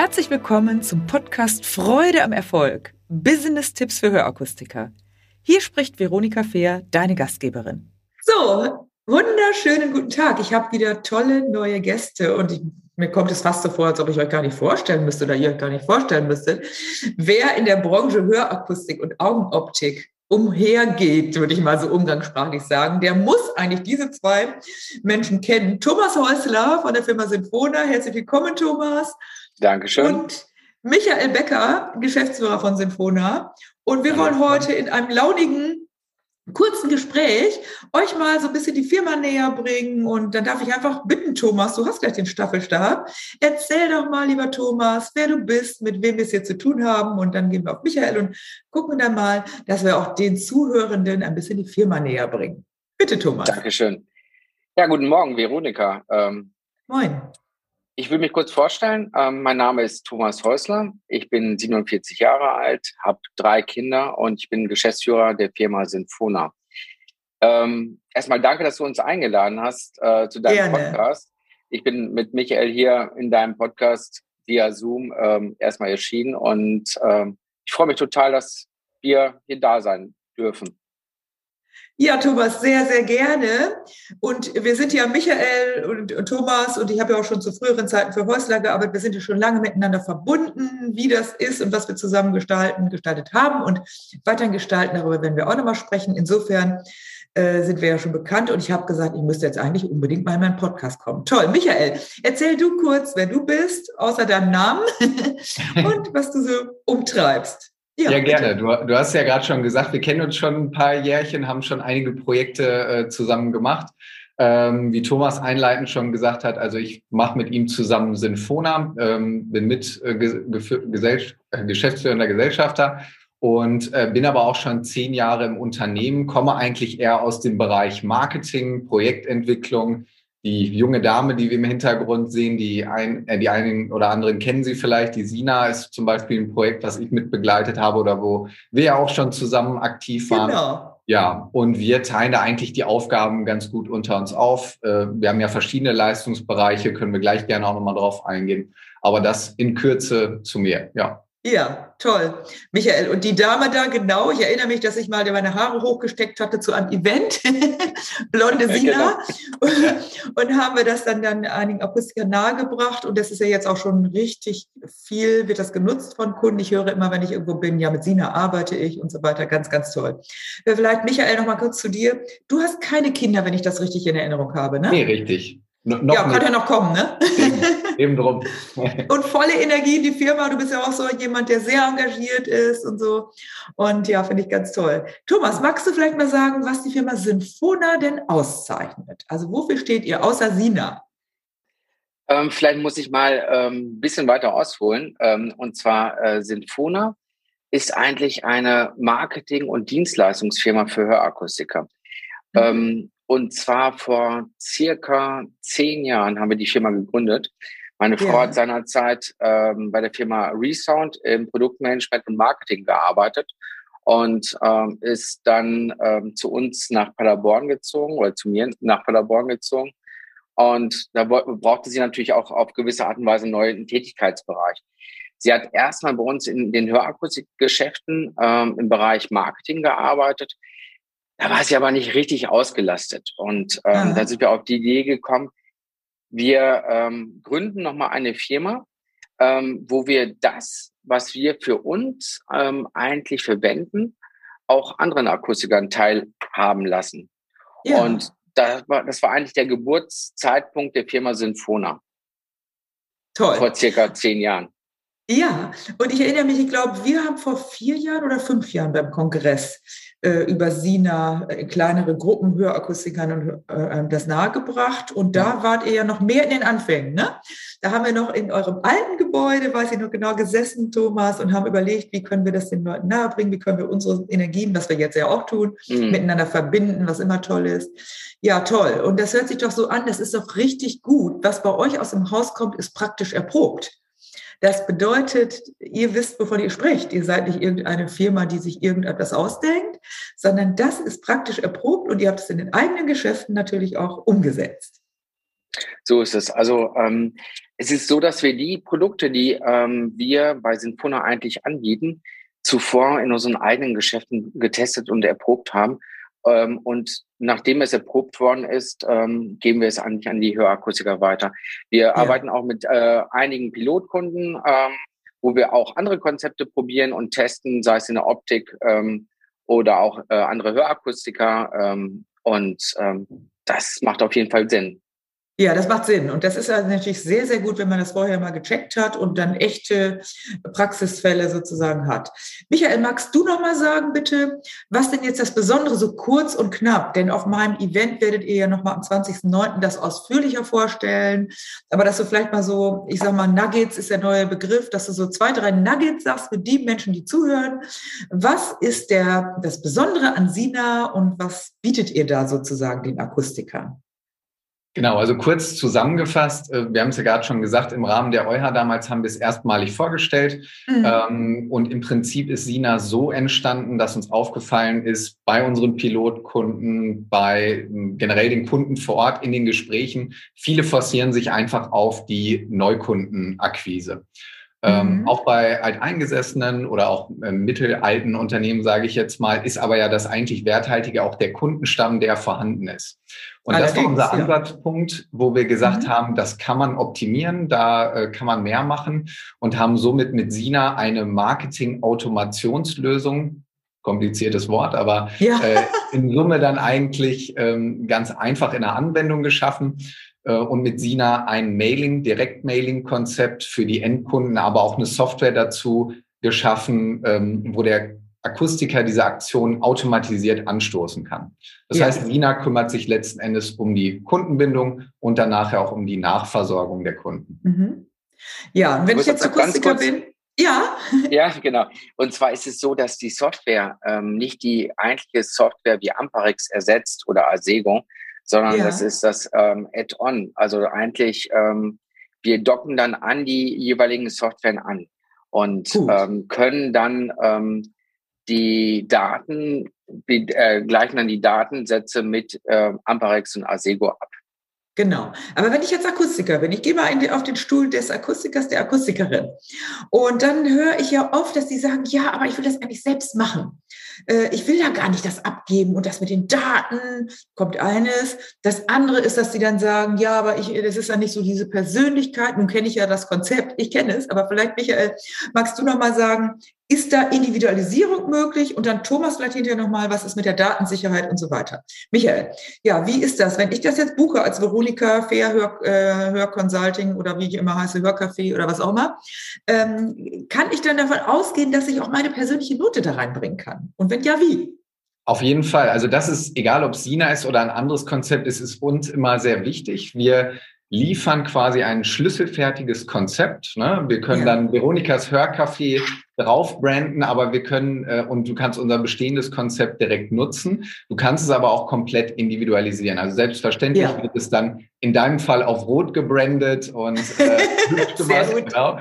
Herzlich willkommen zum Podcast Freude am Erfolg. Business-Tipps für Hörakustiker. Hier spricht Veronika Fehr, deine Gastgeberin. So, wunderschönen guten Tag. Ich habe wieder tolle neue Gäste und ich, mir kommt es fast so vor, als ob ich euch gar nicht vorstellen müsste oder ihr euch gar nicht vorstellen müsstet, wer in der Branche Hörakustik und Augenoptik umhergeht, würde ich mal so umgangssprachlich sagen, der muss eigentlich diese zwei Menschen kennen. Thomas Häusler von der Firma Sinfona. Herzlich willkommen, Thomas. Dankeschön. Und Michael Becker, Geschäftsführer von Sinfona. Und wir wollen heute in einem launigen, kurzen Gespräch euch mal so ein bisschen die Firma näher bringen. Und dann darf ich einfach bitten, Thomas, du hast gleich den Staffelstab. Erzähl doch mal, lieber Thomas, wer du bist, mit wem wir es hier zu tun haben. Und dann gehen wir auf Michael und gucken dann mal, dass wir auch den Zuhörenden ein bisschen die Firma näher bringen. Bitte, Thomas. Dankeschön. Ja, guten Morgen, Veronika. Ähm, Moin. Ich will mich kurz vorstellen. Ähm, mein Name ist Thomas Häusler. Ich bin 47 Jahre alt, habe drei Kinder und ich bin Geschäftsführer der Firma Sinfona. Ähm, erstmal danke, dass du uns eingeladen hast äh, zu deinem Gerne. Podcast. Ich bin mit Michael hier in deinem Podcast via Zoom ähm, erstmal erschienen und ähm, ich freue mich total, dass wir hier da sein dürfen. Ja, Thomas, sehr, sehr gerne. Und wir sind ja Michael und, Thomas und ich habe ja auch schon zu früheren Zeiten für Häusler gearbeitet. Wir sind ja schon lange miteinander verbunden, wie das ist und was wir zusammen gestalten, gestaltet haben und weiterhin gestalten. Darüber werden wir auch nochmal sprechen. Insofern äh, sind wir ja schon bekannt und ich habe gesagt, ich müsste jetzt eigentlich unbedingt mal in meinen Podcast kommen. Toll. Michael, erzähl du kurz, wer du bist, außer deinem Namen und was du so umtreibst. Ja, ja gerne. Du, du, hast ja gerade schon gesagt, wir kennen uns schon ein paar Jährchen, haben schon einige Projekte äh, zusammen gemacht. Ähm, wie Thomas einleitend schon gesagt hat, also ich mache mit ihm zusammen Sinfona, ähm, bin mit äh, Gesell äh, geschäftsführender Gesellschafter und äh, bin aber auch schon zehn Jahre im Unternehmen, komme eigentlich eher aus dem Bereich Marketing, Projektentwicklung, die junge Dame, die wir im Hintergrund sehen, die, ein, äh, die einen oder anderen kennen Sie vielleicht. Die Sina ist zum Beispiel ein Projekt, was ich mitbegleitet habe oder wo wir auch schon zusammen aktiv waren. Genau. Ja, und wir teilen da eigentlich die Aufgaben ganz gut unter uns auf. Äh, wir haben ja verschiedene Leistungsbereiche, können wir gleich gerne auch nochmal drauf eingehen. Aber das in Kürze zu mir, ja. Ja, toll. Michael, und die Dame da, genau, ich erinnere mich, dass ich mal meine Haare hochgesteckt hatte zu einem Event, blonde Sina, genau. und haben wir das dann, dann einigen Akustikern nahegebracht. Und das ist ja jetzt auch schon richtig viel, wird das genutzt von Kunden. Ich höre immer, wenn ich irgendwo bin, ja, mit Sina arbeite ich und so weiter. Ganz, ganz toll. Äh, vielleicht, Michael, noch mal kurz zu dir. Du hast keine Kinder, wenn ich das richtig in Erinnerung habe, ne? Nee, richtig. No, ja, kann ja noch kommen, ne? Eben drum. und volle Energie in die Firma. Du bist ja auch so jemand, der sehr engagiert ist und so. Und ja, finde ich ganz toll. Thomas, magst du vielleicht mal sagen, was die Firma Sinfona denn auszeichnet? Also wofür steht ihr außer Sina? Ähm, vielleicht muss ich mal ein ähm, bisschen weiter ausholen. Ähm, und zwar äh, Sinfona ist eigentlich eine Marketing- und Dienstleistungsfirma für Hörakustiker. Mhm. Und zwar vor circa zehn Jahren haben wir die Firma gegründet. Meine Frau ja. hat seinerzeit ähm, bei der Firma Resound im Produktmanagement und Marketing gearbeitet und ähm, ist dann ähm, zu uns nach Paderborn gezogen oder zu mir nach Paderborn gezogen. Und da brauchte sie natürlich auch auf gewisse Art und Weise einen neuen Tätigkeitsbereich. Sie hat erstmal bei uns in den Hörakustikgeschäften ähm, im Bereich Marketing gearbeitet. Da war sie aber nicht richtig ausgelastet. Und ähm, da sind wir auf die Idee gekommen, wir ähm, gründen nochmal eine Firma, ähm, wo wir das, was wir für uns ähm, eigentlich verwenden, auch anderen Akustikern teilhaben lassen. Ja. Und das war, das war eigentlich der Geburtszeitpunkt der Firma Sinfona. Toll. Vor circa zehn Jahren. Ja, und ich erinnere mich, ich glaube, wir haben vor vier Jahren oder fünf Jahren beim Kongress äh, über Sina äh, kleinere Gruppen Hörakustikern und äh, das nahegebracht. Und da wart ihr ja noch mehr in den Anfängen. Ne? Da haben wir noch in eurem alten Gebäude, weiß ich noch genau, gesessen, Thomas, und haben überlegt, wie können wir das den Leuten nahebringen, wie können wir unsere Energien, was wir jetzt ja auch tun, mhm. miteinander verbinden, was immer toll ist. Ja, toll. Und das hört sich doch so an, das ist doch richtig gut. Was bei euch aus dem Haus kommt, ist praktisch erprobt. Das bedeutet, ihr wisst, wovon ihr sprecht. Ihr seid nicht irgendeine Firma, die sich irgendetwas ausdenkt, sondern das ist praktisch erprobt und ihr habt es in den eigenen Geschäften natürlich auch umgesetzt. So ist es. Also ähm, Es ist so, dass wir die Produkte, die ähm, wir bei Sinfona eigentlich anbieten, zuvor in unseren eigenen Geschäften getestet und erprobt haben. Ähm, und nachdem es erprobt worden ist, ähm, geben wir es eigentlich an die Hörakustiker weiter. Wir ja. arbeiten auch mit äh, einigen Pilotkunden, ähm, wo wir auch andere Konzepte probieren und testen, sei es in der Optik ähm, oder auch äh, andere Hörakustiker. Ähm, und ähm, das macht auf jeden Fall Sinn. Ja, das macht Sinn. Und das ist natürlich sehr, sehr gut, wenn man das vorher mal gecheckt hat und dann echte Praxisfälle sozusagen hat. Michael, magst du noch mal sagen, bitte, was denn jetzt das Besondere so kurz und knapp? Denn auf meinem Event werdet ihr ja noch mal am 20.09. das ausführlicher vorstellen. Aber dass du vielleicht mal so, ich sag mal, Nuggets ist der neue Begriff, dass du so zwei, drei Nuggets sagst für die Menschen, die zuhören. Was ist der, das Besondere an Sina und was bietet ihr da sozusagen den Akustikern? Genau, also kurz zusammengefasst, äh, wir haben es ja gerade schon gesagt, im Rahmen der EuHA damals haben wir es erstmalig vorgestellt. Mhm. Ähm, und im Prinzip ist Sina so entstanden, dass uns aufgefallen ist, bei unseren Pilotkunden, bei generell den Kunden vor Ort in den Gesprächen, viele forcieren sich einfach auf die Neukundenakquise. Ähm, mhm. auch bei alteingesessenen oder auch äh, mittelalten Unternehmen, sage ich jetzt mal, ist aber ja das eigentlich Werthaltige auch der Kundenstamm, der vorhanden ist. Und Allerdings, das war unser ja. Ansatzpunkt, wo wir gesagt mhm. haben, das kann man optimieren, da äh, kann man mehr machen und haben somit mit Sina eine Marketing-Automationslösung kompliziertes Wort, aber ja. äh, in Summe dann eigentlich ähm, ganz einfach in der Anwendung geschaffen, und mit Sina ein Mailing, Direktmailing-Konzept für die Endkunden, aber auch eine Software dazu geschaffen, ähm, wo der Akustiker diese Aktion automatisiert anstoßen kann. Das ja. heißt, Sina kümmert sich letzten Endes um die Kundenbindung und dann nachher auch um die Nachversorgung der Kunden. Mhm. Ja, und wenn ich jetzt Akustiker bin, ja. Ja, genau. Und zwar ist es so, dass die Software ähm, nicht die eigentliche Software wie Amparix ersetzt oder Asego, sondern ja. das ist das ähm, Add-on. Also eigentlich, ähm, wir docken dann an die jeweiligen Software an und ähm, können dann ähm, die Daten, äh, gleichen dann die Datensätze mit äh, Amperex und Asego ab. Genau. Aber wenn ich jetzt Akustiker bin, ich gehe mal die, auf den Stuhl des Akustikers, der Akustikerin. Und dann höre ich ja oft, dass die sagen, ja, aber ich will das eigentlich selbst machen. Äh, ich will ja gar nicht das abgeben und das mit den Daten kommt eines. Das andere ist, dass sie dann sagen, ja, aber ich, das ist ja nicht so diese Persönlichkeit. Nun kenne ich ja das Konzept, ich kenne es, aber vielleicht, Michael, magst du noch mal sagen, ist da Individualisierung möglich? Und dann Thomas vielleicht hinterher nochmal, was ist mit der Datensicherheit und so weiter. Michael, ja, wie ist das, wenn ich das jetzt buche als Veronika Fair Hör, äh, Hörconsulting oder wie ich immer heiße, Hörcafé oder was auch immer, ähm, kann ich dann davon ausgehen, dass ich auch meine persönliche Note da reinbringen kann? Und wenn ja, wie? Auf jeden Fall. Also das ist, egal ob Sina ist oder ein anderes Konzept, es ist uns immer sehr wichtig. Wir liefern quasi ein schlüsselfertiges Konzept. Ne? Wir können ja. dann Veronikas Hörcafé drauf branden, aber wir können äh, und du kannst unser bestehendes Konzept direkt nutzen. Du kannst es aber auch komplett individualisieren. Also selbstverständlich ja. wird es dann in deinem Fall auf Rot gebrandet und äh, was, genau.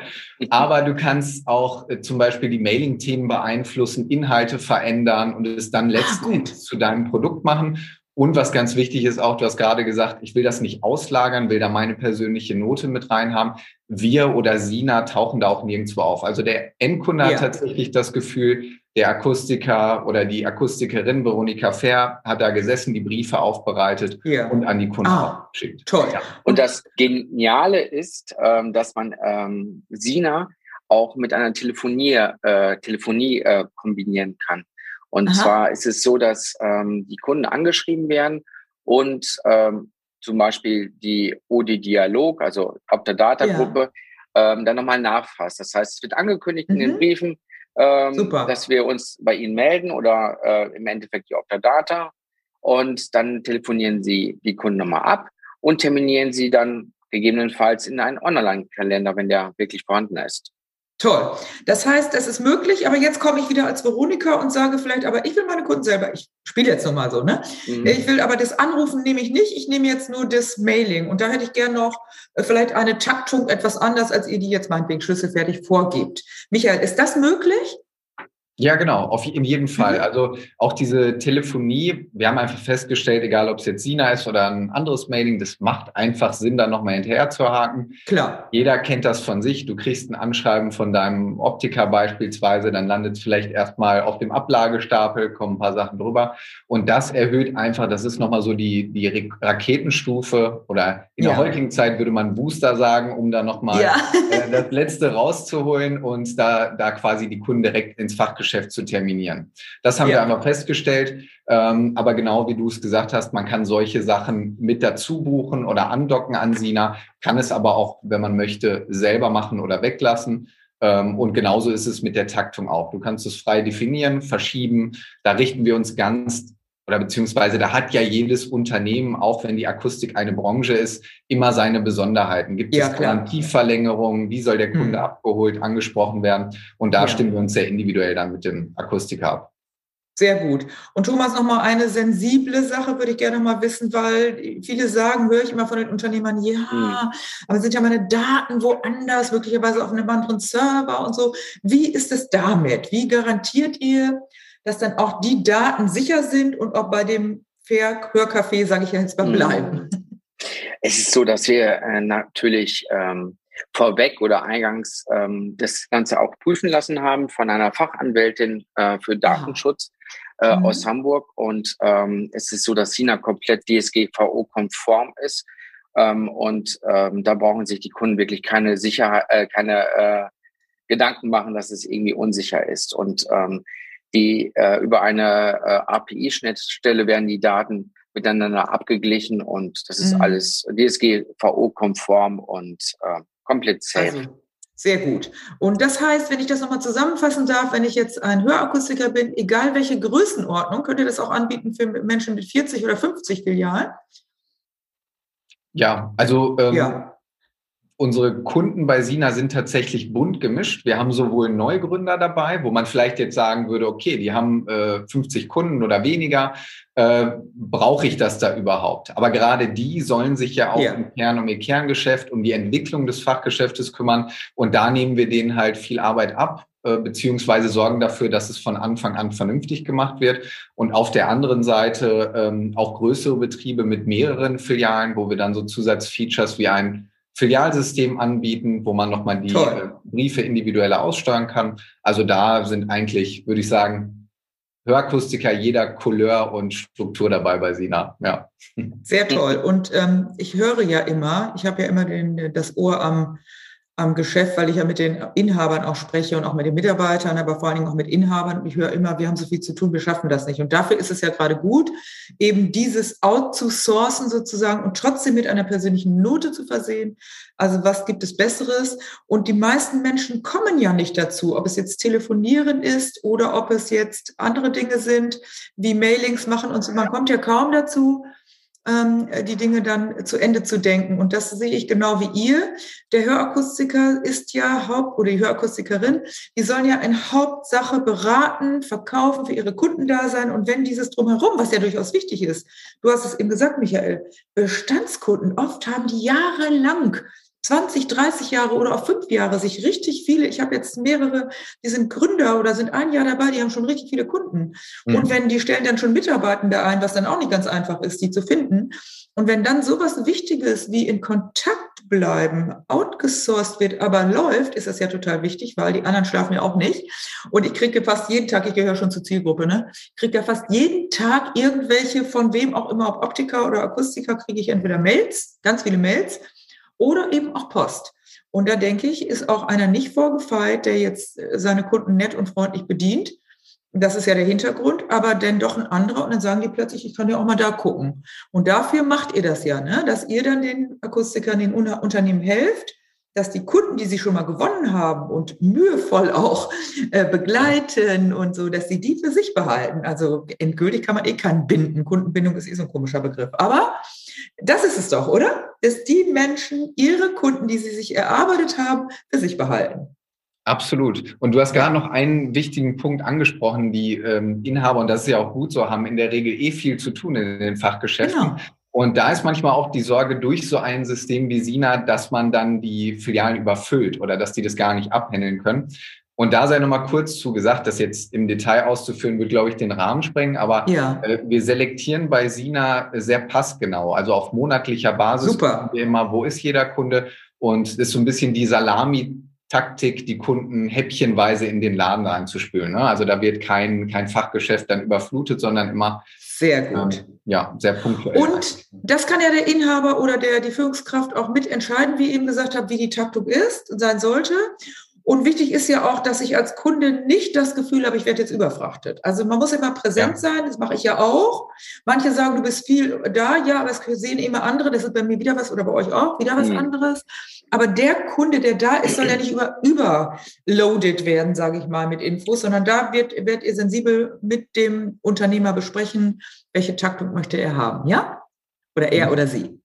Aber du kannst auch äh, zum Beispiel die Mailing-Themen beeinflussen, Inhalte verändern und es dann letztendlich ah, zu deinem Produkt machen. Und was ganz wichtig ist auch, du hast gerade gesagt, ich will das nicht auslagern, will da meine persönliche Note mit reinhaben. Wir oder Sina tauchen da auch nirgendwo auf. Also der Endkunde ja. hat tatsächlich das Gefühl, der Akustiker oder die Akustikerin Veronika Fair hat da gesessen, die Briefe aufbereitet ja. und an die Kunden ah, geschickt. Toll. Ja. Und das Geniale ist, ähm, dass man ähm, Sina auch mit einer Telefonie, äh, Telefonie äh, kombinieren kann. Und Aha. zwar ist es so, dass ähm, die Kunden angeschrieben werden und ähm, zum Beispiel die OD Dialog, also Optadata-Gruppe, ja. ähm, dann nochmal nachfasst. Das heißt, es wird angekündigt mhm. in den mhm. Briefen, ähm, dass wir uns bei Ihnen melden oder äh, im Endeffekt die Optadata und dann telefonieren Sie die Kunden nochmal ab und terminieren Sie dann gegebenenfalls in einen Online-Kalender, wenn der wirklich vorhanden ist. Toll. Das heißt, das ist möglich, aber jetzt komme ich wieder als Veronika und sage vielleicht, aber ich will meine Kunden selber, ich spiele jetzt nochmal so, ne? Mhm. Ich will aber das Anrufen nehme ich nicht, ich nehme jetzt nur das Mailing. Und da hätte ich gern noch äh, vielleicht eine Taktung etwas anders, als ihr die jetzt meinetwegen schlüsselfertig vorgebt. Michael, ist das möglich? Ja, genau, auf, in jedem Fall. Mhm. Also auch diese Telefonie, wir haben einfach festgestellt, egal ob es jetzt Sina ist oder ein anderes Mailing, das macht einfach Sinn, da nochmal hinterher zu haken. Klar. Jeder kennt das von sich. Du kriegst ein Anschreiben von deinem Optiker beispielsweise, dann landet es vielleicht erstmal auf dem Ablagestapel, kommen ein paar Sachen drüber. Und das erhöht einfach, das ist nochmal so die, die Raketenstufe oder in ja. der heutigen Zeit würde man Booster sagen, um da nochmal ja. äh, das Letzte rauszuholen und da, da quasi die Kunden direkt ins Fachgeschäft Geschäft zu terminieren. Das haben ja. wir einmal festgestellt. Ähm, aber genau wie du es gesagt hast, man kann solche Sachen mit dazu buchen oder andocken an Sina, kann es aber auch, wenn man möchte, selber machen oder weglassen. Ähm, und genauso ist es mit der Taktung auch. Du kannst es frei definieren, verschieben. Da richten wir uns ganz oder beziehungsweise da hat ja jedes Unternehmen, auch wenn die Akustik eine Branche ist, immer seine Besonderheiten. Gibt ja, es Garantieverlängerungen? Wie soll der Kunde hm. abgeholt, angesprochen werden? Und da ja. stimmen wir uns sehr individuell dann mit dem Akustiker ab. Sehr gut. Und Thomas, noch mal eine sensible Sache würde ich gerne mal wissen, weil viele sagen, höre ich immer von den Unternehmern, ja, mhm. aber sind ja meine Daten woanders, möglicherweise auf einem anderen Server und so. Wie ist es damit? Wie garantiert ihr, dass dann auch die Daten sicher sind und auch bei dem Fair Hörcafé, sage ich jetzt mal, mhm. bleiben? Es ist so, dass wir äh, natürlich ähm, vorweg oder eingangs ähm, das Ganze auch prüfen lassen haben von einer Fachanwältin äh, für Datenschutz äh, mhm. aus Hamburg. Und ähm, es ist so, dass China komplett DSGVO-konform ist. Ähm, und ähm, da brauchen sich die Kunden wirklich keine Sicherheit, äh, keine äh, Gedanken machen, dass es irgendwie unsicher ist. Und ähm, die äh, über eine äh, API-Schnittstelle werden die Daten miteinander abgeglichen und das ist mhm. alles DSGVO-konform und äh, komplett safe. Also, sehr gut. Und das heißt, wenn ich das nochmal zusammenfassen darf, wenn ich jetzt ein Hörakustiker bin, egal welche Größenordnung, könnt ihr das auch anbieten für Menschen mit 40 oder 50 Filialen? Ja, also ähm, ja. Unsere Kunden bei Sina sind tatsächlich bunt gemischt. Wir haben sowohl Neugründer dabei, wo man vielleicht jetzt sagen würde, okay, die haben äh, 50 Kunden oder weniger, äh, brauche ich das da überhaupt? Aber gerade die sollen sich ja auch ja. im Kern um ihr Kerngeschäft, um die Entwicklung des Fachgeschäftes kümmern. Und da nehmen wir denen halt viel Arbeit ab äh, beziehungsweise sorgen dafür, dass es von Anfang an vernünftig gemacht wird. Und auf der anderen Seite ähm, auch größere Betriebe mit mehreren Filialen, wo wir dann so Zusatzfeatures wie ein Filialsystem anbieten, wo man nochmal die Toll. Äh, Briefe individueller aussteuern kann. Also da sind eigentlich, würde ich sagen, Hörakustiker jeder Couleur und Struktur dabei bei Sina. Ja. Sehr toll. Und ähm, ich höre ja immer, ich habe ja immer den, das Ohr am am Geschäft, weil ich ja mit den Inhabern auch spreche und auch mit den Mitarbeitern, aber vor allen Dingen auch mit Inhabern. Ich höre immer, wir haben so viel zu tun, wir schaffen das nicht. Und dafür ist es ja gerade gut, eben dieses out zu sourcen sozusagen und trotzdem mit einer persönlichen Note zu versehen. Also was gibt es Besseres? Und die meisten Menschen kommen ja nicht dazu, ob es jetzt telefonieren ist oder ob es jetzt andere Dinge sind, wie Mailings machen und so. Man kommt ja kaum dazu, die Dinge dann zu Ende zu denken. Und das sehe ich genau wie ihr. Der Hörakustiker ist ja Haupt- oder die Hörakustikerin, die sollen ja in Hauptsache beraten, verkaufen, für ihre Kunden da sein. Und wenn dieses drumherum, was ja durchaus wichtig ist, du hast es eben gesagt, Michael, Bestandskunden, oft haben die jahrelang 20, 30 Jahre oder auch fünf Jahre sich richtig viele, ich habe jetzt mehrere, die sind Gründer oder sind ein Jahr dabei, die haben schon richtig viele Kunden. Mhm. Und wenn die stellen dann schon Mitarbeitende ein, was dann auch nicht ganz einfach ist, die zu finden. Und wenn dann sowas Wichtiges wie in Kontakt bleiben, outgesourced wird, aber läuft, ist das ja total wichtig, weil die anderen schlafen ja auch nicht. Und ich kriege fast jeden Tag, ich gehöre schon zur Zielgruppe, ne? Ich kriege ja fast jeden Tag irgendwelche, von wem auch immer, ob Optiker oder Akustiker, kriege ich entweder Mails, ganz viele Mails, oder eben auch Post. Und da denke ich, ist auch einer nicht vorgefeilt, der jetzt äh, seine Kunden nett und freundlich bedient. Das ist ja der Hintergrund, aber dann doch ein anderer und dann sagen die plötzlich, ich kann ja auch mal da gucken. Und dafür macht ihr das ja, ne? dass ihr dann den Akustikern, den Unternehmen helft, dass die Kunden, die sie schon mal gewonnen haben und mühevoll auch äh, begleiten und so, dass sie die für sich behalten. Also endgültig kann man eh keinen binden. Kundenbindung ist eh so ein komischer Begriff. Aber das ist es doch, oder? Dass die Menschen ihre Kunden, die sie sich erarbeitet haben, für sich behalten. Absolut. Und du hast gerade noch einen wichtigen Punkt angesprochen. Die ähm, Inhaber, und das ist ja auch gut so, haben in der Regel eh viel zu tun in den Fachgeschäften. Genau. Und da ist manchmal auch die Sorge durch so ein System wie Sina, dass man dann die Filialen überfüllt oder dass die das gar nicht abhandeln können. Und da sei nochmal kurz zu gesagt, das jetzt im Detail auszuführen, wird, glaube ich, den Rahmen sprengen. Aber ja. äh, wir selektieren bei Sina sehr passgenau. Also auf monatlicher Basis Super. wir immer, wo ist jeder Kunde? Und das ist so ein bisschen die Salami-Taktik, die Kunden häppchenweise in den Laden reinzuspülen. Ne? Also da wird kein, kein Fachgeschäft dann überflutet, sondern immer sehr gut. Ähm, ja, sehr punktuell. Und das kann ja der Inhaber oder der, die Führungskraft auch mitentscheiden, wie ich eben gesagt habe, wie die Taktung ist und sein sollte. Und wichtig ist ja auch, dass ich als Kunde nicht das Gefühl habe, ich werde jetzt überfrachtet. Also man muss immer präsent ja. sein, das mache ich ja auch. Manche sagen, du bist viel da, ja, aber es sehen immer andere, das ist bei mir wieder was oder bei euch auch wieder was mhm. anderes. Aber der Kunde, der da ist, soll ja nicht über, überloaded werden, sage ich mal, mit Infos, sondern da wird, wird ihr sensibel mit dem Unternehmer besprechen, welche Taktung möchte er haben, ja? Oder er mhm. oder sie.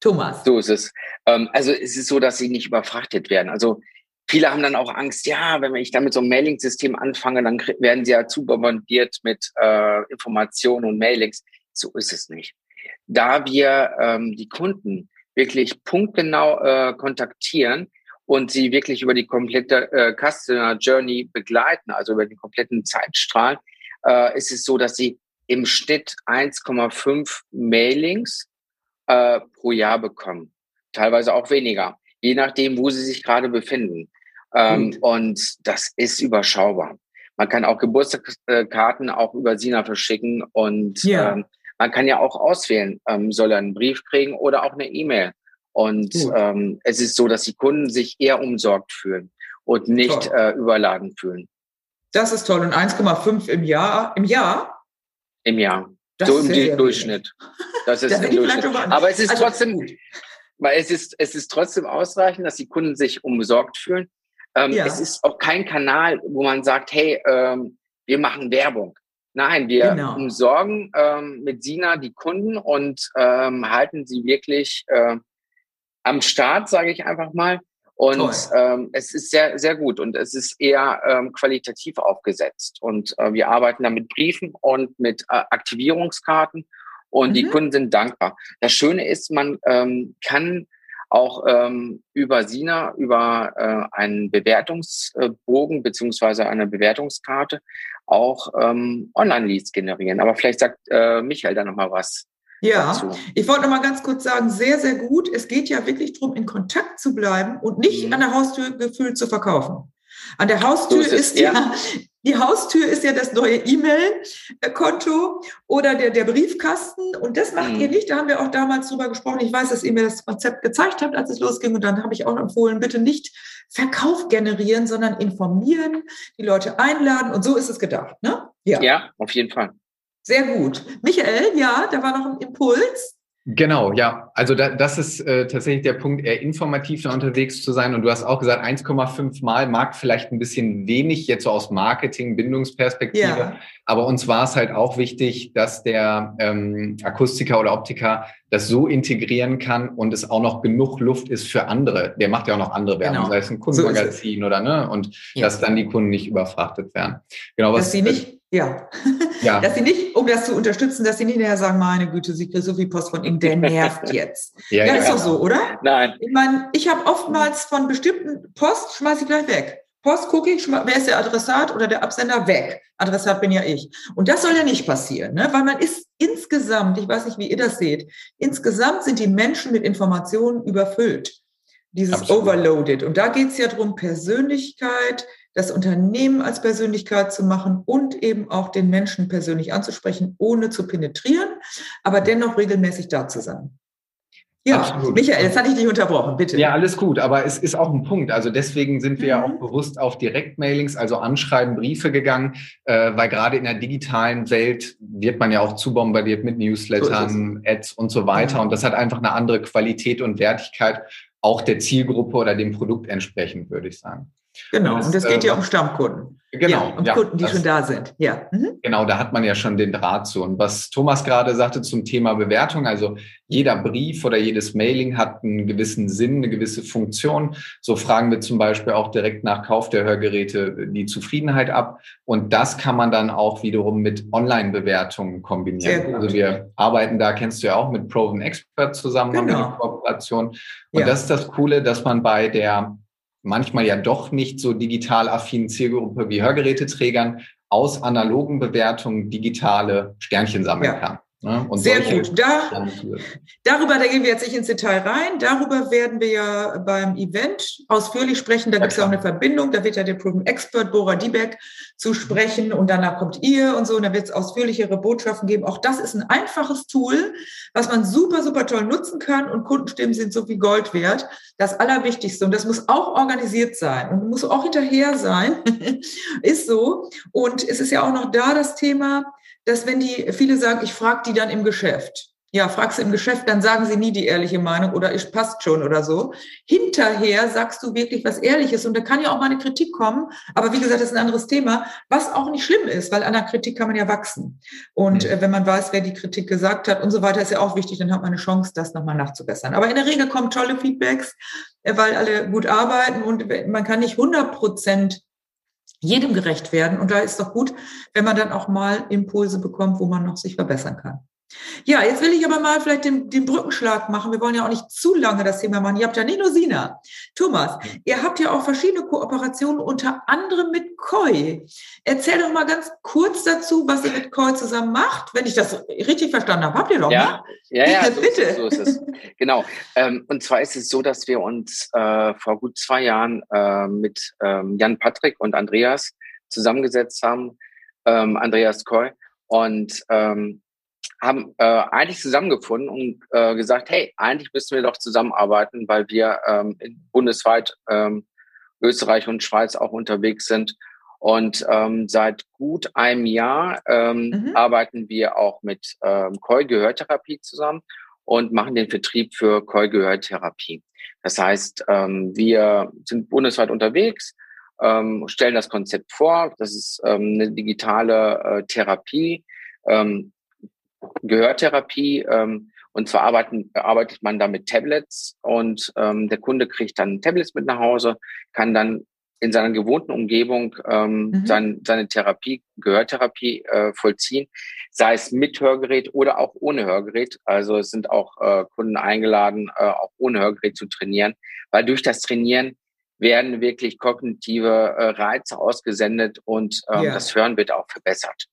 Thomas. So ist es. Ähm, also es ist so, dass sie nicht überfrachtet werden. Also Viele haben dann auch Angst, ja, wenn ich dann mit so einem Mailing-System anfange, dann werden sie ja zu bombardiert mit äh, Informationen und Mailings. So ist es nicht. Da wir ähm, die Kunden wirklich punktgenau äh, kontaktieren und sie wirklich über die komplette äh, Customer Journey begleiten, also über den kompletten Zeitstrahl, äh, ist es so, dass sie im Schnitt 1,5 Mailings äh, pro Jahr bekommen. Teilweise auch weniger, je nachdem, wo sie sich gerade befinden. Ähm, und das ist überschaubar. Man kann auch Geburtstagskarten auch über Sina verschicken und ja. ähm, man kann ja auch auswählen, ähm, soll er einen Brief kriegen oder auch eine E-Mail. Und ähm, es ist so, dass die Kunden sich eher umsorgt fühlen und nicht äh, überladen fühlen. Das ist toll. Und 1,5 im Jahr, im Jahr? Im Jahr. Das so im sehr, Durchschnitt. Das ist im Durchschnitt. Aber es ist also, trotzdem, weil es ist, es ist trotzdem ausreichend, dass die Kunden sich umsorgt fühlen. Ähm, ja. Es ist auch kein Kanal, wo man sagt, hey, ähm, wir machen Werbung. Nein, wir genau. umsorgen ähm, mit Sina die Kunden und ähm, halten sie wirklich äh, am Start, sage ich einfach mal. Und ähm, es ist sehr, sehr gut und es ist eher ähm, qualitativ aufgesetzt. Und äh, wir arbeiten da mit Briefen und mit äh, Aktivierungskarten und mhm. die Kunden sind dankbar. Das Schöne ist, man kann auch ähm, über Sina, über äh, einen Bewertungsbogen beziehungsweise eine Bewertungskarte auch ähm, Online-Leads generieren. Aber vielleicht sagt äh, Michael da nochmal was. Ja, dazu. ich wollte noch mal ganz kurz sagen, sehr, sehr gut. Es geht ja wirklich darum, in Kontakt zu bleiben und nicht mhm. an der Haustür gefühlt zu verkaufen. An der Haustür so ist, ist, ja, ja die Haustür ist ja das neue E-Mail-Konto oder der, der Briefkasten. Und das macht mhm. ihr nicht. Da haben wir auch damals drüber gesprochen. Ich weiß, dass ihr mir das Konzept gezeigt habt, als es losging. Und dann habe ich auch empfohlen, bitte nicht Verkauf generieren, sondern informieren, die Leute einladen. Und so ist es gedacht. Ne? Ja. ja, auf jeden Fall. Sehr gut. Michael, ja, da war noch ein Impuls. Genau, ja. Also da, das ist äh, tatsächlich der Punkt, eher informativ da unterwegs zu sein. Und du hast auch gesagt, 1,5 Mal mag vielleicht ein bisschen wenig jetzt so aus Marketing, Bindungsperspektive. Ja. Aber uns war es halt auch wichtig, dass der ähm, Akustiker oder Optiker das so integrieren kann und es auch noch genug Luft ist für andere. Der macht ja auch noch andere Werbung, genau. sei es ein Kundenmagazin so oder ne, und ja. dass dann die Kunden nicht überfrachtet werden. Genau, was dass sie nicht ja. ja. Dass sie nicht, um das zu unterstützen, dass sie nicht nachher sagen, meine Güte, sie kriegt so viel Post von Ihnen, der nervt jetzt. ja, ja, ist doch so, oder? Nein. Ich meine, ich habe oftmals von bestimmten Post, schmeiße ich gleich weg. Post gucke ich, wer ist der Adressat oder der Absender weg. Adressat bin ja ich. Und das soll ja nicht passieren, ne? weil man ist insgesamt, ich weiß nicht, wie ihr das seht, insgesamt sind die Menschen mit Informationen überfüllt. Dieses Absolut. Overloaded. Und da geht es ja darum, Persönlichkeit, das Unternehmen als Persönlichkeit zu machen und eben auch den Menschen persönlich anzusprechen, ohne zu penetrieren, aber dennoch regelmäßig da zu sein. Ja, Absolut. Michael, jetzt hatte ich dich unterbrochen, bitte. Ja, alles gut, aber es ist auch ein Punkt. Also deswegen sind wir mhm. ja auch bewusst auf Direktmailings, also Anschreiben, Briefe gegangen, äh, weil gerade in der digitalen Welt wird man ja auch zu bombardiert mit Newslettern, so Ads und so weiter. Ja. Und das hat einfach eine andere Qualität und Wertigkeit, auch der Zielgruppe oder dem Produkt entsprechend, würde ich sagen. Genau, und es geht äh, ja um Stammkunden. Genau. Ja, um ja, Kunden, die das, schon da sind. Ja. Mhm. Genau, da hat man ja schon den Draht zu. Und was Thomas gerade sagte zum Thema Bewertung, also jeder Brief oder jedes Mailing hat einen gewissen Sinn, eine gewisse Funktion. So fragen wir zum Beispiel auch direkt nach Kauf der Hörgeräte die Zufriedenheit ab. Und das kann man dann auch wiederum mit Online-Bewertungen kombinieren. Also wir arbeiten da, kennst du ja auch, mit Proven Expert zusammen, genau. haben wir eine Kooperation. Und ja. das ist das Coole, dass man bei der manchmal ja doch nicht so digital affinen Zielgruppe wie Hörgeräteträgern aus analogen Bewertungen digitale Sternchen sammeln ja. kann. Ja, Sehr gut. Da, darüber, da gehen wir jetzt nicht ins Detail rein. Darüber werden wir ja beim Event ausführlich sprechen. Da gibt es ja auch eine Verbindung. Da wird ja der Proven Expert Bora Diebeck zu sprechen und danach kommt ihr und so. Und da wird es ausführlichere Botschaften geben. Auch das ist ein einfaches Tool, was man super, super toll nutzen kann. Und Kundenstimmen sind so viel Gold wert. Das Allerwichtigste. Und das muss auch organisiert sein und muss auch hinterher sein. ist so. Und es ist ja auch noch da das Thema, dass wenn die, viele sagen, ich frage die dann im Geschäft. Ja, fragst du im Geschäft, dann sagen sie nie die ehrliche Meinung oder ich passt schon oder so. Hinterher sagst du wirklich was Ehrliches und da kann ja auch mal eine Kritik kommen. Aber wie gesagt, das ist ein anderes Thema, was auch nicht schlimm ist, weil an der Kritik kann man ja wachsen. Und mhm. äh, wenn man weiß, wer die Kritik gesagt hat und so weiter, ist ja auch wichtig, dann hat man eine Chance, das nochmal nachzubessern. Aber in der Regel kommen tolle Feedbacks, äh, weil alle gut arbeiten und man kann nicht 100 Prozent jedem gerecht werden. Und da ist doch gut, wenn man dann auch mal Impulse bekommt, wo man noch sich verbessern kann. Ja, jetzt will ich aber mal vielleicht den, den Brückenschlag machen. Wir wollen ja auch nicht zu lange das Thema machen. Ihr habt ja nicht nur Sina. Thomas, ihr habt ja auch verschiedene Kooperationen, unter anderem mit Koi. Erzähl doch mal ganz kurz dazu, was ihr mit Koi zusammen macht. Wenn ich das richtig verstanden habe, habt ihr doch, ja, ne? Ja, ja, so bitte. Ist es, so ist es. Genau. Ähm, und zwar ist es so, dass wir uns äh, vor gut zwei Jahren äh, mit ähm, Jan Patrick und Andreas zusammengesetzt haben. Ähm, Andreas Koi. Und ähm, haben äh, eigentlich zusammengefunden und äh, gesagt, hey, eigentlich müssen wir doch zusammenarbeiten, weil wir ähm, bundesweit ähm, Österreich und Schweiz auch unterwegs sind. Und ähm, seit gut einem Jahr ähm, mhm. arbeiten wir auch mit ähm, Koi-Gehörtherapie zusammen und machen den Vertrieb für Koi-Gehörtherapie. Das heißt, ähm, wir sind bundesweit unterwegs, ähm, stellen das Konzept vor. Das ist ähm, eine digitale äh, Therapie, ähm, Gehörtherapie. Ähm, und zwar arbeiten, arbeitet man da mit Tablets und ähm, der Kunde kriegt dann Tablets mit nach Hause, kann dann in seiner gewohnten Umgebung ähm, mhm. sein, seine Therapie, Gehörtherapie äh, vollziehen, sei es mit Hörgerät oder auch ohne Hörgerät. Also es sind auch äh, Kunden eingeladen, äh, auch ohne Hörgerät zu trainieren, weil durch das Trainieren werden wirklich kognitive äh, Reize ausgesendet und ähm, ja. das Hören wird auch verbessert.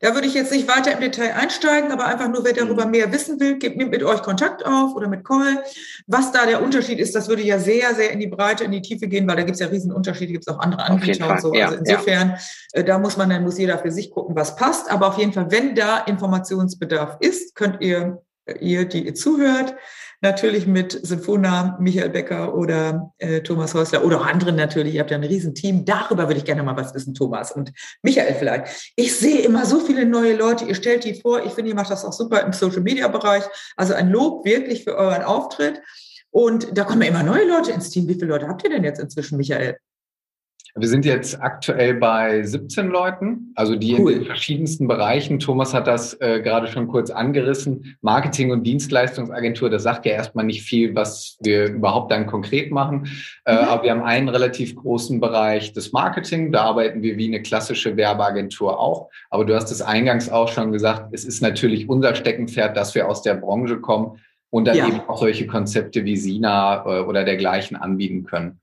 Da würde ich jetzt nicht weiter im Detail einsteigen, aber einfach nur, wer darüber mhm. mehr wissen will, gebt mit euch Kontakt auf oder mit Call. Was da der Unterschied ist, das würde ja sehr, sehr in die Breite, in die Tiefe gehen, weil da gibt es ja Riesenunterschiede, gibt es auch andere Anbieter und so. Ja, also insofern, ja. Äh, da muss man, dann muss jeder für sich gucken, was passt. Aber auf jeden Fall, wenn da Informationsbedarf ist, könnt ihr, ihr, die ihr zuhört, natürlich mit Sinfona, Michael Becker oder äh, Thomas Häusler oder auch anderen natürlich. Ihr habt ja ein Riesenteam. Darüber würde ich gerne mal was wissen, Thomas und Michael vielleicht. Ich sehe immer so viele neue Leute. Ihr stellt die vor. Ich finde, ihr macht das auch super im Social-Media-Bereich. Also ein Lob wirklich für euren Auftritt. Und da kommen immer neue Leute ins Team. Wie viele Leute habt ihr denn jetzt inzwischen, Michael? Wir sind jetzt aktuell bei 17 Leuten, also die cool. in den verschiedensten Bereichen. Thomas hat das äh, gerade schon kurz angerissen. Marketing- und Dienstleistungsagentur, das sagt ja erstmal nicht viel, was wir überhaupt dann konkret machen. Äh, mhm. aber wir haben einen relativ großen Bereich des Marketing. Da arbeiten wir wie eine klassische Werbeagentur auch. Aber du hast es eingangs auch schon gesagt, es ist natürlich unser Steckenpferd, dass wir aus der Branche kommen und dann ja. eben auch solche Konzepte wie Sina äh, oder dergleichen anbieten können.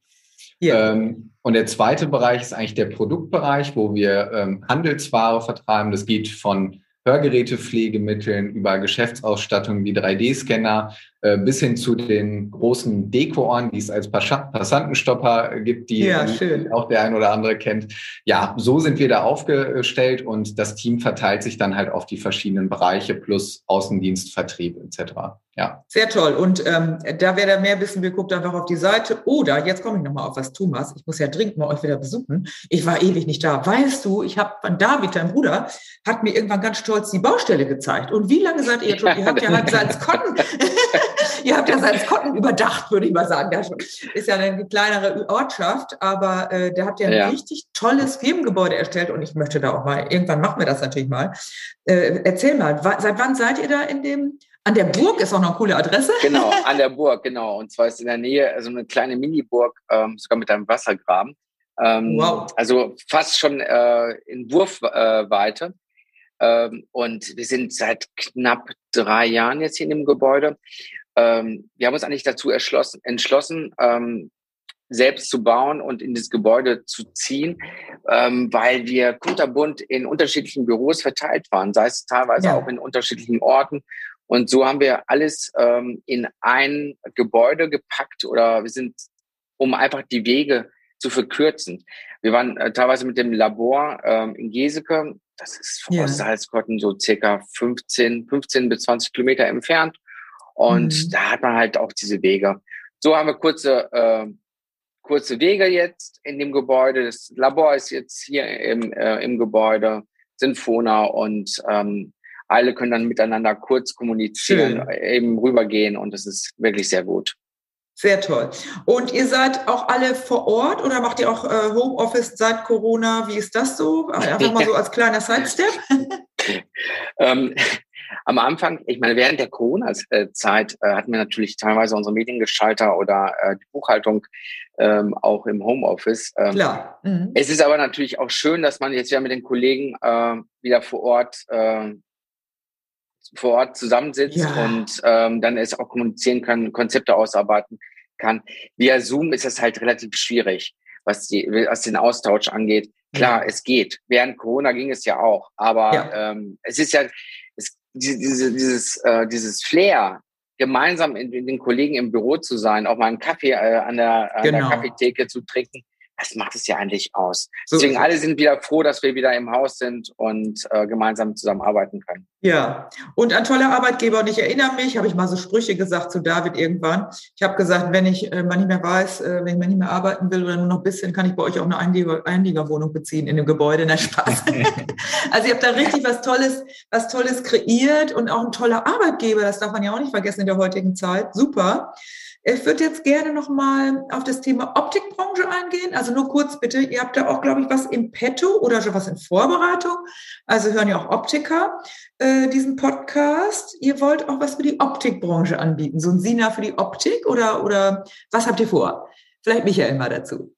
Ja. Ähm, und der zweite Bereich ist eigentlich der Produktbereich, wo wir ähm, Handelsware vertreiben. Das geht von Hörgerätepflegemitteln über Geschäftsausstattung wie 3D-Scanner äh, bis hin zu den großen Dekoohren, die es als Passantenstopper gibt, die ja, auch der ein oder andere kennt. Ja, so sind wir da aufgestellt und das Team verteilt sich dann halt auf die verschiedenen Bereiche plus Außendienst, Vertrieb etc. Ja. Sehr toll. Und ähm, da wer da mehr wissen will, guckt einfach auf die Seite. Oder jetzt komme ich nochmal auf was, Thomas. Ich muss ja dringend mal euch wieder besuchen. Ich war ewig nicht da. Weißt du, ich habe von David, dein Bruder, hat mir irgendwann ganz stolz die Baustelle gezeigt. Und wie lange seid ihr schon? Ihr habt ja halb Salzkotten. ihr habt ja Salzkotten überdacht, würde ich mal sagen. Das ist ja eine kleinere Ortschaft, aber äh, der hat ja ein ja. richtig tolles Firmengebäude erstellt und ich möchte da auch mal, irgendwann machen wir das natürlich mal. Äh, erzähl mal, seit wann seid ihr da in dem an der Burg ist auch noch eine coole Adresse. Genau, an der Burg, genau. Und zwar ist in der Nähe also eine kleine Mini-Burg, ähm, sogar mit einem Wassergraben. Ähm, wow. Also fast schon äh, in Wurfweite. Äh, ähm, und wir sind seit knapp drei Jahren jetzt hier in dem Gebäude. Ähm, wir haben uns eigentlich dazu entschlossen, ähm, selbst zu bauen und in das Gebäude zu ziehen, ähm, weil wir kunterbunt in unterschiedlichen Büros verteilt waren, sei es teilweise ja. auch in unterschiedlichen Orten. Und so haben wir alles ähm, in ein Gebäude gepackt oder wir sind, um einfach die Wege zu verkürzen. Wir waren äh, teilweise mit dem Labor ähm, in Geseke, das ist ja. aus Salzkotten so circa 15, 15 bis 20 Kilometer entfernt. Und mhm. da hat man halt auch diese Wege. So haben wir kurze, äh, kurze Wege jetzt in dem Gebäude. Das Labor ist jetzt hier im, äh, im Gebäude, Sinfona und ähm, alle können dann miteinander kurz kommunizieren, Schön. eben rübergehen und das ist wirklich sehr gut. Sehr toll. Und ihr seid auch alle vor Ort oder macht ihr auch äh, Homeoffice seit Corona? Wie ist das so? Einfach mal so als kleiner Sidestep. ähm, am Anfang, ich meine, während der Corona-Zeit äh, hatten wir natürlich teilweise unsere Mediengestalter oder äh, die Buchhaltung ähm, auch im Homeoffice. Ähm, Klar. Mhm. Es ist aber natürlich auch schön, dass man jetzt ja mit den Kollegen äh, wieder vor Ort äh, vor Ort zusammensitzt ja. und ähm, dann es auch kommunizieren kann, Konzepte ausarbeiten kann. Via Zoom ist es halt relativ schwierig, was, die, was den Austausch angeht. Klar, ja. es geht. Während Corona ging es ja auch, aber ja. Ähm, es ist ja es, diese, dieses, äh, dieses Flair, gemeinsam in, in, den Kollegen im Büro zu sein, auch mal einen Kaffee äh, an, der, an genau. der Kaffeetheke zu trinken, das macht es ja eigentlich aus. So Deswegen alle sind wieder froh, dass wir wieder im Haus sind und äh, gemeinsam zusammenarbeiten können. Ja, und ein toller Arbeitgeber. Und ich erinnere mich, habe ich mal so Sprüche gesagt zu David irgendwann. Ich habe gesagt, wenn ich äh, mal nicht mehr weiß, äh, wenn ich mal nicht mehr arbeiten will oder nur noch ein bisschen, kann ich bei euch auch eine Einlieger Einliegerwohnung beziehen in dem Gebäude. Na Spaß. also ihr habt da richtig was Tolles, was Tolles kreiert und auch ein toller Arbeitgeber. Das darf man ja auch nicht vergessen in der heutigen Zeit. Super. Ich würde jetzt gerne nochmal auf das Thema Optikbranche eingehen. Also nur kurz bitte, ihr habt da auch, glaube ich, was im Petto oder schon was in Vorbereitung. Also hören ja auch Optiker äh, diesen Podcast. Ihr wollt auch was für die Optikbranche anbieten. So ein Sina für die Optik oder, oder was habt ihr vor? Vielleicht Michael mal dazu.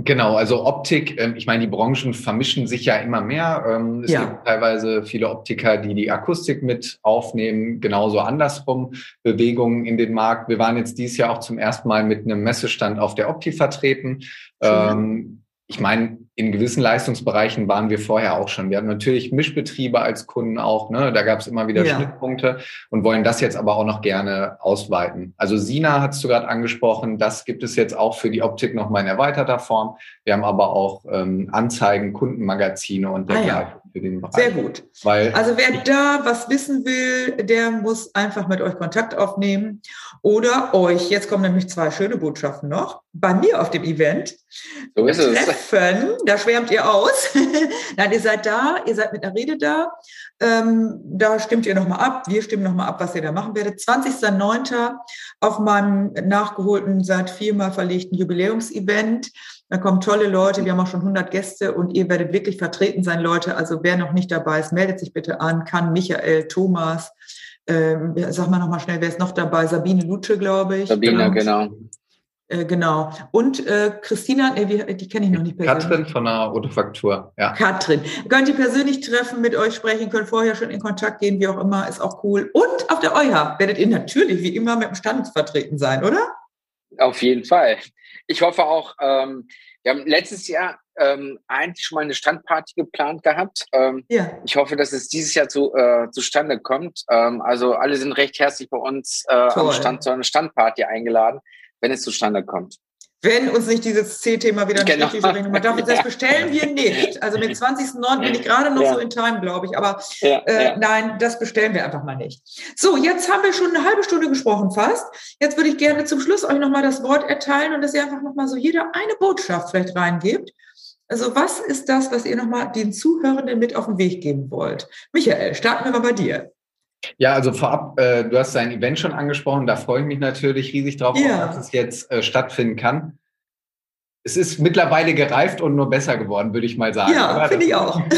Genau, also Optik, ähm, ich meine, die Branchen vermischen sich ja immer mehr. Ähm, es ja. gibt teilweise viele Optiker, die die Akustik mit aufnehmen, genauso andersrum Bewegungen in den Markt. Wir waren jetzt dieses Jahr auch zum ersten Mal mit einem Messestand auf der Opti vertreten. Ähm, ich meine, in gewissen Leistungsbereichen waren wir vorher auch schon. Wir hatten natürlich Mischbetriebe als Kunden auch, ne? Da gab es immer wieder ja. Schnittpunkte und wollen das jetzt aber auch noch gerne ausweiten. Also Sina hast du gerade angesprochen, das gibt es jetzt auch für die Optik nochmal in erweiterter Form. Wir haben aber auch ähm, Anzeigen, Kundenmagazine und dergleichen ah, ja. für den Bereich. Sehr gut. Weil also wer da was wissen will, der muss einfach mit euch Kontakt aufnehmen oder euch, jetzt kommen nämlich zwei schöne Botschaften noch, bei mir auf dem Event so ist treffen. Da schwärmt ihr aus. Nein, ihr seid da, ihr seid mit einer Rede da. Ähm, da stimmt ihr nochmal ab. Wir stimmen nochmal ab, was ihr da machen werdet. 20.09. auf meinem nachgeholten, seit viermal verlegten Jubiläumsevent. Da kommen tolle Leute. Wir haben auch schon 100 Gäste und ihr werdet wirklich vertreten sein, Leute. Also wer noch nicht dabei ist, meldet sich bitte an. Kann Michael, Thomas, ähm, sag mal nochmal schnell, wer ist noch dabei? Sabine Lutsche, glaube ich. Sabine, genau. Äh, genau. Und äh, Christina, äh, die, die kenne ich noch nicht persönlich. Katrin von der Autofaktur, ja. Katrin. Könnt ihr persönlich treffen, mit euch sprechen, könnt vorher schon in Kontakt gehen, wie auch immer, ist auch cool. Und auf der EuHA werdet ihr natürlich wie immer mit dem Stand vertreten sein, oder? Auf jeden Fall. Ich hoffe auch, ähm, wir haben letztes Jahr ähm, eigentlich schon mal eine Standparty geplant gehabt. Ähm, ja. Ich hoffe, dass es dieses Jahr zu, äh, zustande kommt. Ähm, also alle sind recht herzlich bei uns äh, am Stand zu einer Standparty eingeladen wenn es zustande kommt. Wenn uns nicht dieses C-Thema wieder genau. bringt. Man darf, das bestellen wir nicht. Also mit 20.09. bin ich gerade noch ja. so in Time, glaube ich. Aber ja, äh, ja. nein, das bestellen wir einfach mal nicht. So, jetzt haben wir schon eine halbe Stunde gesprochen fast. Jetzt würde ich gerne zum Schluss euch nochmal das Wort erteilen und dass ihr einfach nochmal so jeder eine Botschaft vielleicht reingebt. Also was ist das, was ihr nochmal den Zuhörenden mit auf den Weg geben wollt? Michael, starten wir mal bei dir. Ja, also vorab, äh, du hast dein Event schon angesprochen, da freue ich mich natürlich riesig drauf, ja. dass es jetzt äh, stattfinden kann. Es ist mittlerweile gereift und nur besser geworden, würde ich mal sagen. Ja, finde ich auch.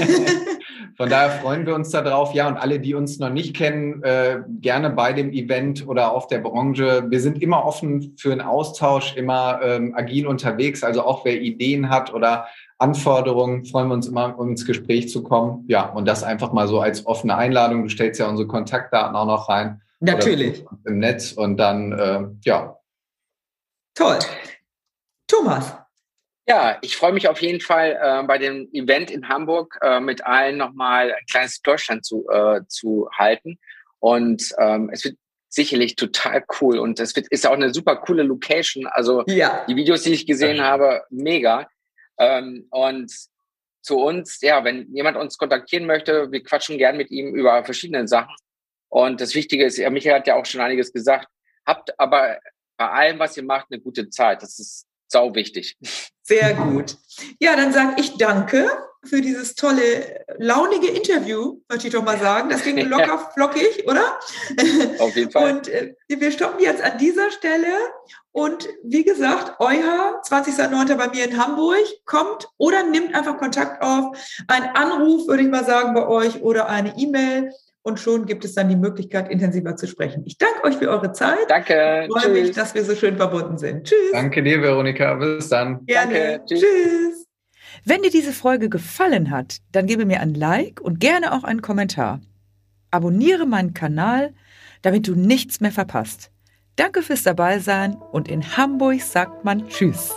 Von daher freuen wir uns darauf. Ja, und alle, die uns noch nicht kennen, äh, gerne bei dem Event oder auf der Branche. Wir sind immer offen für einen Austausch, immer ähm, agil unterwegs. Also auch wer Ideen hat oder Anforderungen, freuen wir uns immer, um ins Gespräch zu kommen. Ja, und das einfach mal so als offene Einladung. Du stellst ja unsere Kontaktdaten auch noch rein. Natürlich. Im Netz und dann, äh, ja. Toll. Thomas. Ja, ich freue mich auf jeden Fall äh, bei dem Event in Hamburg äh, mit allen nochmal ein kleines Deutschland zu, äh, zu halten. Und ähm, es wird sicherlich total cool und es wird, ist auch eine super coole Location. Also ja. die Videos, die ich gesehen habe, mega. Ähm, und zu uns, ja, wenn jemand uns kontaktieren möchte, wir quatschen gern mit ihm über verschiedene Sachen. Und das Wichtige ist, ja, Michael hat ja auch schon einiges gesagt, habt aber bei allem, was ihr macht, eine gute Zeit. Das ist sau wichtig. Sehr gut. Ja, dann sage ich danke für dieses tolle, launige Interview, möchte ich doch mal sagen. Das ging locker flockig, oder? Auf jeden Fall. Und äh, wir stoppen jetzt an dieser Stelle. Und wie gesagt, euer 20.09. bei mir in Hamburg kommt oder nimmt einfach Kontakt auf. Ein Anruf, würde ich mal sagen, bei euch oder eine E-Mail. Und schon gibt es dann die Möglichkeit, intensiver zu sprechen. Ich danke euch für eure Zeit. Danke. Ich freue Tschüss. mich, dass wir so schön verbunden sind. Tschüss. Danke dir, Veronika. Bis dann. Gerne. Danke. Tschüss. Tschüss. Wenn dir diese Folge gefallen hat, dann gebe mir ein Like und gerne auch einen Kommentar. Abonniere meinen Kanal, damit du nichts mehr verpasst. Danke fürs Dabeisein und in Hamburg sagt man Tschüss.